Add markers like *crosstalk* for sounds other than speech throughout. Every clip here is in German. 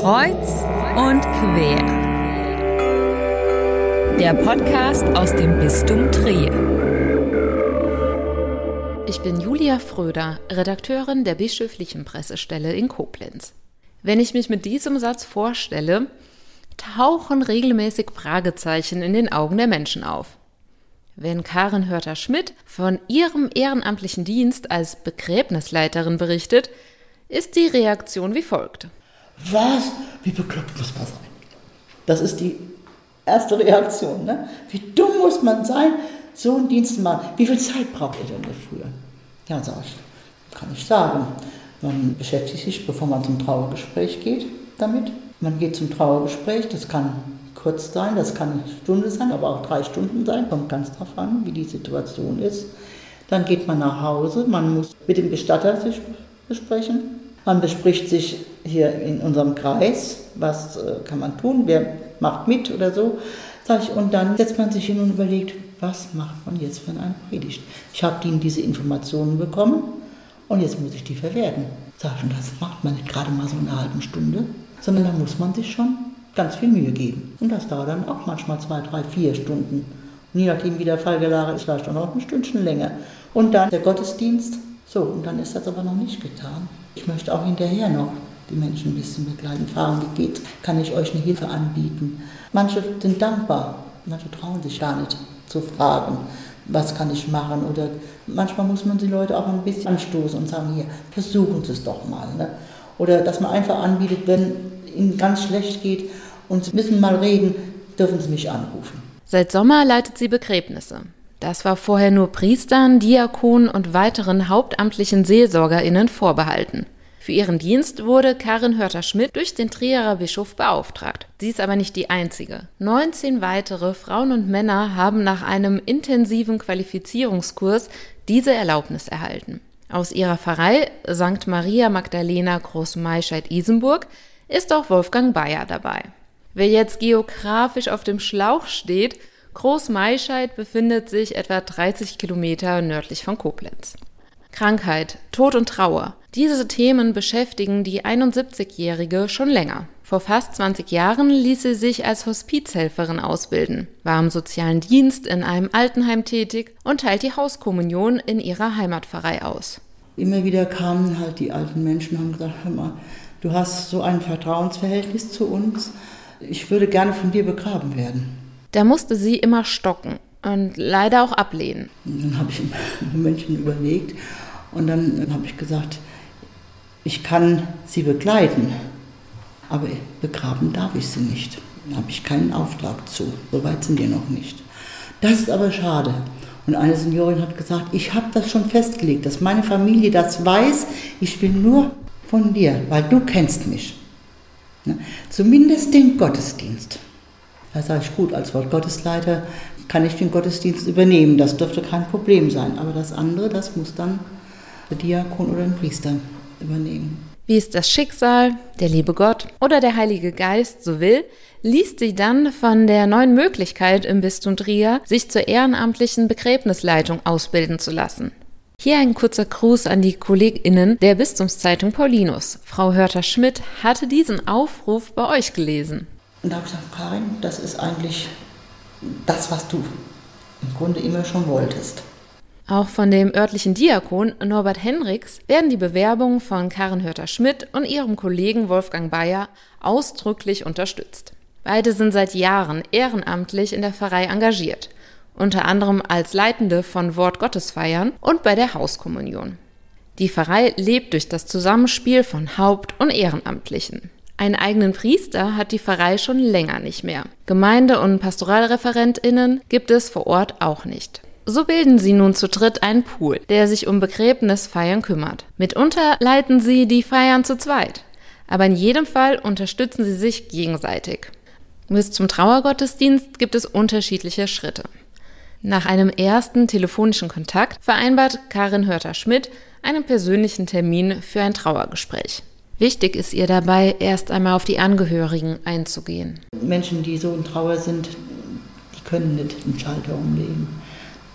Kreuz und quer. Der Podcast aus dem Bistum Trier. Ich bin Julia Fröder, Redakteurin der bischöflichen Pressestelle in Koblenz. Wenn ich mich mit diesem Satz vorstelle, tauchen regelmäßig Fragezeichen in den Augen der Menschen auf. Wenn Karin Hörter-Schmidt von ihrem ehrenamtlichen Dienst als Begräbnisleiterin berichtet, ist die Reaktion wie folgt. Was? Wie bekloppt muss man sein? Das ist die erste Reaktion. Ne? Wie dumm muss man sein, so einen Dienst zu machen? Wie viel Zeit braucht ihr denn dafür? Ja, sag ich, kann ich sagen. Man beschäftigt sich, bevor man zum Trauergespräch geht, damit. Man geht zum Trauergespräch, das kann kurz sein, das kann eine Stunde sein, aber auch drei Stunden sein, kommt ganz drauf an, wie die Situation ist. Dann geht man nach Hause, man muss mit dem Bestatter sich besprechen, man bespricht sich hier in unserem Kreis, was äh, kann man tun, wer macht mit oder so. Sag ich, und dann setzt man sich hin und überlegt, was macht man jetzt für eine Predigt? Ich habe ihnen diese Informationen bekommen und jetzt muss ich die verwerten. Sag ich, und das macht man nicht gerade mal so eine halbe Stunde, sondern da muss man sich schon ganz viel Mühe geben. Und das dauert dann auch manchmal zwei, drei, vier Stunden. Und je nachdem, wie der Fall gelagert ist, vielleicht auch noch ein Stündchen länger. Und dann der Gottesdienst. So, und dann ist das aber noch nicht getan. Ich möchte auch hinterher noch die Menschen ein bisschen begleiten. Fragen, wie geht's? Kann ich euch eine Hilfe anbieten? Manche sind dankbar, manche trauen sich gar nicht zu fragen, was kann ich machen? Oder manchmal muss man die Leute auch ein bisschen anstoßen und sagen, hier, versuchen Sie es doch mal. Ne? Oder dass man einfach anbietet, wenn Ihnen ganz schlecht geht und Sie müssen mal reden, dürfen Sie mich anrufen. Seit Sommer leitet sie Begräbnisse. Das war vorher nur Priestern, Diakonen und weiteren hauptamtlichen SeelsorgerInnen vorbehalten. Für ihren Dienst wurde Karin Hörter-Schmidt durch den Trierer Bischof beauftragt. Sie ist aber nicht die einzige. 19 weitere Frauen und Männer haben nach einem intensiven Qualifizierungskurs diese Erlaubnis erhalten. Aus ihrer Pfarrei St. Maria Magdalena Großmeischeid-Isenburg ist auch Wolfgang Bayer dabei. Wer jetzt geografisch auf dem Schlauch steht, Großmaischeid befindet sich etwa 30 Kilometer nördlich von Koblenz. Krankheit, Tod und Trauer. Diese Themen beschäftigen die 71-Jährige schon länger. Vor fast 20 Jahren ließ sie sich als Hospizhelferin ausbilden, war im sozialen Dienst in einem Altenheim tätig und teilt die Hauskommunion in ihrer Heimatpfarrei aus. Immer wieder kamen halt die alten Menschen und haben gesagt, hör mal, du hast so ein Vertrauensverhältnis zu uns, ich würde gerne von dir begraben werden. Da musste sie immer stocken und leider auch ablehnen. Dann habe ich ein Momentchen überlegt und dann habe ich gesagt, ich kann sie begleiten, aber begraben darf ich sie nicht. Da habe ich keinen Auftrag zu. So weit sind die noch nicht. Das ist aber schade. Und eine Seniorin hat gesagt, ich habe das schon festgelegt, dass meine Familie das weiß. Ich will nur von dir, weil du kennst mich. Ne? Zumindest den Gottesdienst. Da sage ich, gut, als Wortgottesleiter kann ich den Gottesdienst übernehmen. Das dürfte kein Problem sein. Aber das andere, das muss dann der Diakon oder ein Priester übernehmen. Wie es das Schicksal, der liebe Gott oder der Heilige Geist so will, liest sie dann von der neuen Möglichkeit im Bistum Trier, sich zur ehrenamtlichen Begräbnisleitung ausbilden zu lassen. Hier ein kurzer Gruß an die KollegInnen der Bistumszeitung Paulinus. Frau Hörter-Schmidt hatte diesen Aufruf bei euch gelesen. Und da habe ich gesagt, Karin, das ist eigentlich das, was du im Grunde immer schon wolltest. Auch von dem örtlichen Diakon Norbert Henriks werden die Bewerbungen von Karin Hörter-Schmidt und ihrem Kollegen Wolfgang Bayer ausdrücklich unterstützt. Beide sind seit Jahren ehrenamtlich in der Pfarrei engagiert, unter anderem als Leitende von Wortgottesfeiern und bei der Hauskommunion. Die Pfarrei lebt durch das Zusammenspiel von Haupt- und Ehrenamtlichen. Einen eigenen Priester hat die Pfarrei schon länger nicht mehr. Gemeinde- und Pastoralreferentinnen gibt es vor Ort auch nicht. So bilden sie nun zu dritt einen Pool, der sich um Begräbnisfeiern kümmert. Mitunter leiten sie die Feiern zu zweit. Aber in jedem Fall unterstützen sie sich gegenseitig. Bis zum Trauergottesdienst gibt es unterschiedliche Schritte. Nach einem ersten telefonischen Kontakt vereinbart Karin Hörter-Schmidt einen persönlichen Termin für ein Trauergespräch. Wichtig ist ihr dabei, erst einmal auf die Angehörigen einzugehen. Menschen, die so in Trauer sind, die können nicht einen Schalter umlegen.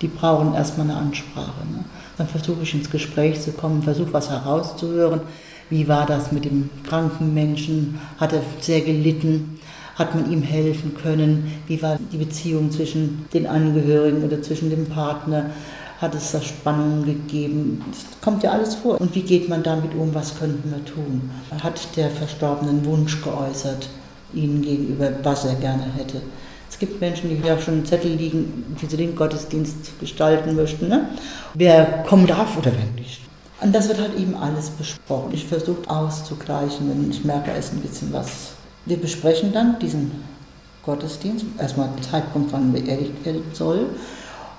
Die brauchen erstmal eine Ansprache. Ne? Dann versuche ich ins Gespräch zu kommen, versuche was herauszuhören. Wie war das mit dem kranken Menschen? Hat er sehr gelitten? Hat man ihm helfen können? Wie war die Beziehung zwischen den Angehörigen oder zwischen dem Partner? Hat es da Spannungen gegeben? Das kommt ja alles vor. Und wie geht man damit um? Was könnten wir tun? Hat der Verstorbene einen Wunsch geäußert, ihnen gegenüber, was er gerne hätte? Es gibt Menschen, die ja schon einen Zettel liegen, wie sie den Gottesdienst gestalten möchten. Ne? Wer kommen darf oder wer nicht. Und das wird halt eben alles besprochen. Ich versuche auszugleichen, wenn ich merke, es ist ein bisschen was. Wir besprechen dann diesen Gottesdienst, erstmal den Zeitpunkt, wann beerdigt werden soll,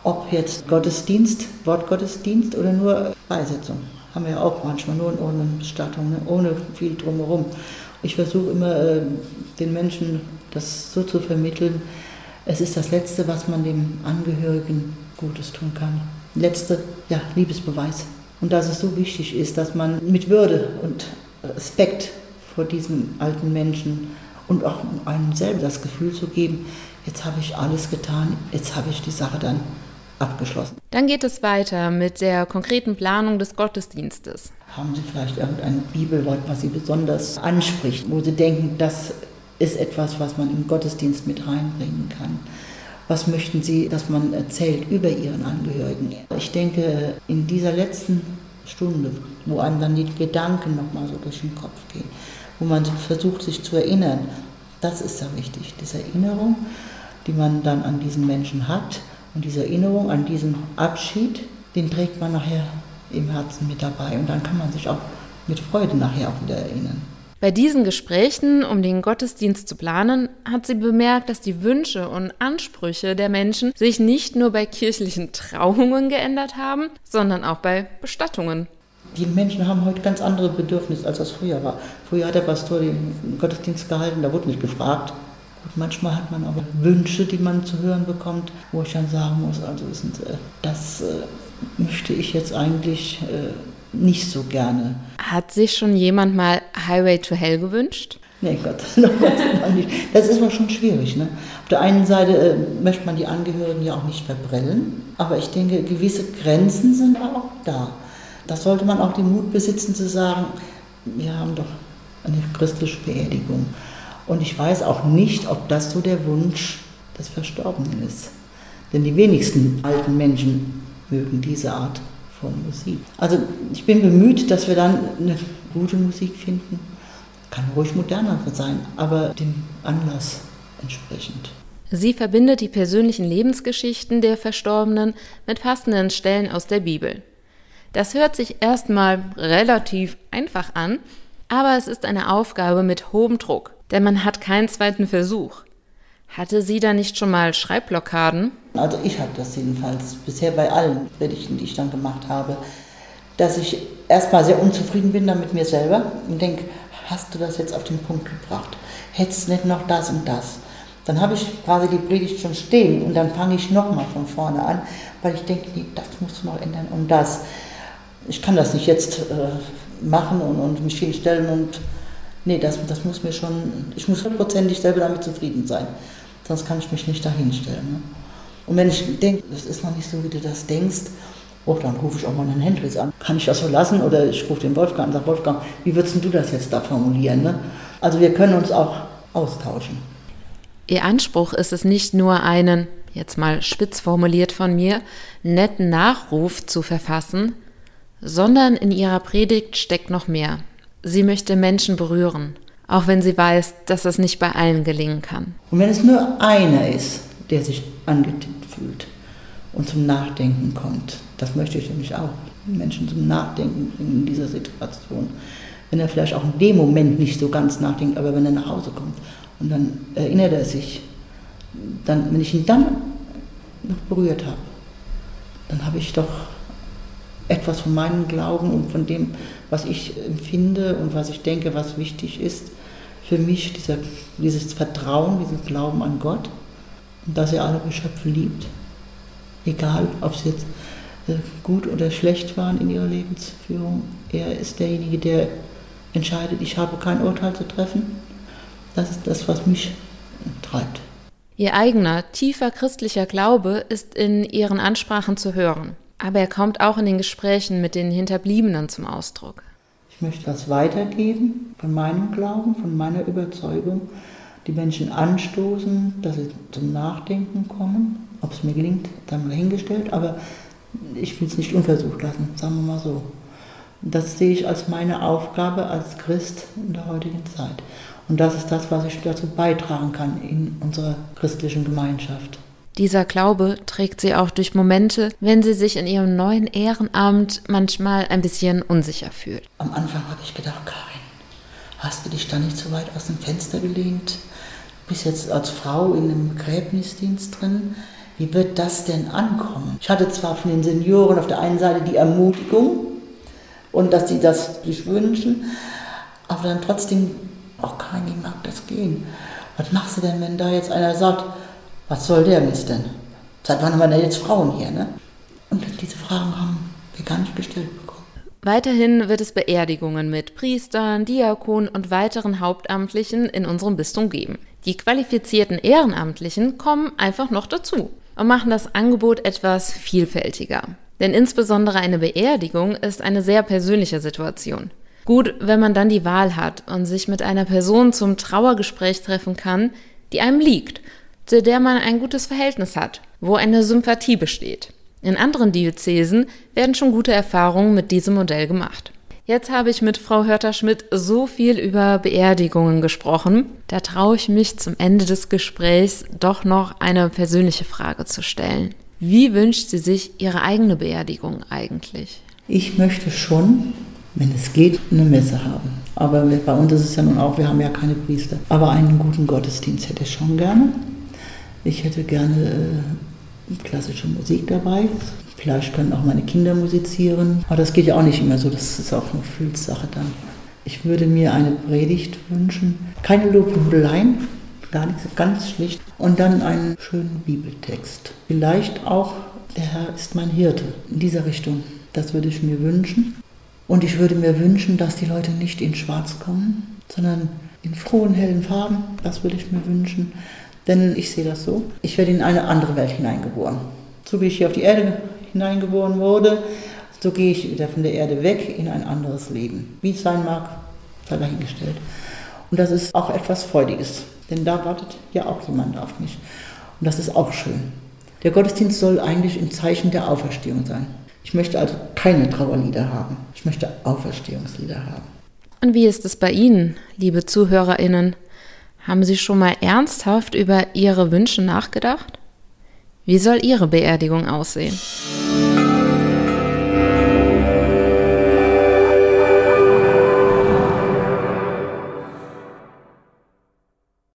ob jetzt Gottesdienst, Wortgottesdienst oder nur Beisetzung. Haben wir auch manchmal, nur ohne Bestattung, ne? ohne viel drumherum. Ich versuche immer äh, den Menschen das so zu vermitteln, es ist das Letzte, was man dem Angehörigen Gutes tun kann. Letzte, ja, Liebesbeweis. Und dass es so wichtig ist, dass man mit Würde und Respekt vor diesem alten Menschen und auch einem selber das Gefühl zu geben, jetzt habe ich alles getan, jetzt habe ich die Sache dann abgeschlossen. Dann geht es weiter mit der konkreten Planung des Gottesdienstes. Haben Sie vielleicht irgendein Bibelwort, was Sie besonders anspricht, wo Sie denken, das ist etwas, was man im Gottesdienst mit reinbringen kann. Was möchten Sie, dass man erzählt über Ihren Angehörigen? Ich denke, in dieser letzten Stunde, wo einem dann die Gedanken nochmal so durch den Kopf gehen, wo man versucht, sich zu erinnern, das ist ja wichtig, diese Erinnerung, die man dann an diesen Menschen hat und diese Erinnerung an diesen Abschied, den trägt man nachher im Herzen mit dabei und dann kann man sich auch mit Freude nachher auch wieder erinnern. Bei diesen Gesprächen, um den Gottesdienst zu planen, hat sie bemerkt, dass die Wünsche und Ansprüche der Menschen sich nicht nur bei kirchlichen Trauungen geändert haben, sondern auch bei Bestattungen. Die Menschen haben heute ganz andere Bedürfnisse, als das früher war. Früher hat der Pastor den Gottesdienst gehalten, da wurde nicht gefragt. Gut, manchmal hat man aber Wünsche, die man zu hören bekommt, wo ich dann sagen muss, also das äh, möchte ich jetzt eigentlich äh, nicht so gerne. Hat sich schon jemand mal Highway to Hell gewünscht? Nee, Gott, *laughs* noch nicht. Das ist mal schon schwierig. Ne? Auf der einen Seite äh, möchte man die Angehörigen ja auch nicht verbrellen, aber ich denke, gewisse Grenzen sind auch da. Da sollte man auch den Mut besitzen zu sagen, wir haben doch eine christliche Beerdigung. Und ich weiß auch nicht, ob das so der Wunsch des Verstorbenen ist. Denn die wenigsten alten Menschen mögen diese Art von Musik. Also ich bin bemüht, dass wir dann eine gute Musik finden. Kann ruhig moderner sein, aber dem Anlass entsprechend. Sie verbindet die persönlichen Lebensgeschichten der Verstorbenen mit passenden Stellen aus der Bibel. Das hört sich erstmal relativ einfach an, aber es ist eine Aufgabe mit hohem Druck, denn man hat keinen zweiten Versuch. Hatte sie da nicht schon mal Schreibblockaden? Also ich habe das jedenfalls bisher bei allen Predigten, die ich dann gemacht habe, dass ich erstmal sehr unzufrieden bin dann mit mir selber und denke, hast du das jetzt auf den Punkt gebracht? Hättest nicht noch das und das? Dann habe ich quasi die Predigt schon stehen und dann fange ich nochmal von vorne an, weil ich denke, nee, das musst du noch ändern und das. Ich kann das nicht jetzt äh, machen und, und mich hinstellen und nee, das, das muss mir schon, ich muss hundertprozentig selber damit zufrieden sein sonst kann ich mich nicht dahinstellen. Ne? Und wenn ich denke, das ist noch nicht so, wie du das denkst, oh, dann rufe ich auch mal einen Hendrix an. Kann ich das so lassen? Oder ich rufe den Wolfgang an und sage, Wolfgang, wie würdest du das jetzt da formulieren? Ne? Also wir können uns auch austauschen. Ihr Anspruch ist es nicht nur einen, jetzt mal spitz formuliert von mir, netten Nachruf zu verfassen, sondern in ihrer Predigt steckt noch mehr. Sie möchte Menschen berühren, auch wenn sie weiß, dass das nicht bei allen gelingen kann. Und wenn es nur einer ist, der sich angetippt fühlt und zum Nachdenken kommt, das möchte ich nämlich auch, Menschen zum Nachdenken bringen in dieser Situation. Wenn er vielleicht auch in dem Moment nicht so ganz nachdenkt, aber wenn er nach Hause kommt und dann erinnert er sich, dann, wenn ich ihn dann noch berührt habe, dann habe ich doch etwas von meinem Glauben und von dem, was ich empfinde und was ich denke, was wichtig ist, für mich dieser, dieses Vertrauen, diesen Glauben an Gott dass er alle Geschöpfe liebt. Egal, ob sie jetzt äh, gut oder schlecht waren in ihrer Lebensführung. Er ist derjenige, der entscheidet, ich habe kein Urteil zu treffen. Das ist das, was mich treibt. Ihr eigener, tiefer christlicher Glaube ist in ihren Ansprachen zu hören. Aber er kommt auch in den Gesprächen mit den Hinterbliebenen zum Ausdruck. Ich möchte das weitergeben von meinem Glauben, von meiner Überzeugung, die Menschen anstoßen, dass sie zum Nachdenken kommen. Ob es mir gelingt, dann mal hingestellt, aber ich will es nicht unversucht lassen, sagen wir mal so. Das sehe ich als meine Aufgabe als Christ in der heutigen Zeit. Und das ist das, was ich dazu beitragen kann in unserer christlichen Gemeinschaft. Dieser Glaube trägt sie auch durch Momente, wenn sie sich in ihrem neuen Ehrenamt manchmal ein bisschen unsicher fühlt. Am Anfang habe ich gedacht, Karin, hast du dich da nicht so weit aus dem Fenster gelehnt? Bist jetzt als Frau in einem Gräbnisdienst drin. Wie wird das denn ankommen? Ich hatte zwar von den Senioren auf der einen Seite die Ermutigung und dass sie das sich wünschen, aber dann trotzdem, auch kein, wie mag das gehen? Was machst du denn, wenn da jetzt einer sagt, was soll der Mist denn? Seit wann haben wir denn jetzt Frauen hier, ne? Und diese Fragen haben wir gar nicht gestellt bekommen. Weiterhin wird es Beerdigungen mit Priestern, Diakonen und weiteren Hauptamtlichen in unserem Bistum geben. Die qualifizierten Ehrenamtlichen kommen einfach noch dazu und machen das Angebot etwas vielfältiger. Denn insbesondere eine Beerdigung ist eine sehr persönliche Situation. Gut, wenn man dann die Wahl hat und sich mit einer Person zum Trauergespräch treffen kann, die einem liegt, zu der man ein gutes Verhältnis hat, wo eine Sympathie besteht. In anderen Diözesen werden schon gute Erfahrungen mit diesem Modell gemacht. Jetzt habe ich mit Frau Hörter-Schmidt so viel über Beerdigungen gesprochen. Da traue ich mich zum Ende des Gesprächs doch noch eine persönliche Frage zu stellen. Wie wünscht sie sich ihre eigene Beerdigung eigentlich? Ich möchte schon, wenn es geht, eine Messe haben. Aber bei uns ist es ja nun auch, wir haben ja keine Priester. Aber einen guten Gottesdienst hätte ich schon gerne. Ich hätte gerne äh, klassische Musik dabei, Vielleicht können auch meine Kinder musizieren. Aber das geht ja auch nicht immer so, das ist auch eine Gefühlssache dann. Ich würde mir eine Predigt wünschen, keine Lobhudeleien, gar nichts, ganz schlicht. Und dann einen schönen Bibeltext. Vielleicht auch, der Herr ist mein Hirte, in dieser Richtung. Das würde ich mir wünschen. Und ich würde mir wünschen, dass die Leute nicht in Schwarz kommen, sondern in frohen, hellen Farben. Das würde ich mir wünschen. Denn ich sehe das so. Ich werde in eine andere Welt hineingeboren. So wie ich hier auf die Erde hineingeboren wurde, so gehe ich wieder von der Erde weg in ein anderes Leben. Wie es sein mag, sei dahingestellt. Und das ist auch etwas Freudiges, denn da wartet ja auch jemand auf mich. Und das ist auch schön. Der Gottesdienst soll eigentlich ein Zeichen der Auferstehung sein. Ich möchte also keine Trauerlieder haben. Ich möchte Auferstehungslieder haben. Und wie ist es bei Ihnen, liebe Zuhörerinnen? Haben Sie schon mal ernsthaft über Ihre Wünsche nachgedacht? Wie soll Ihre Beerdigung aussehen?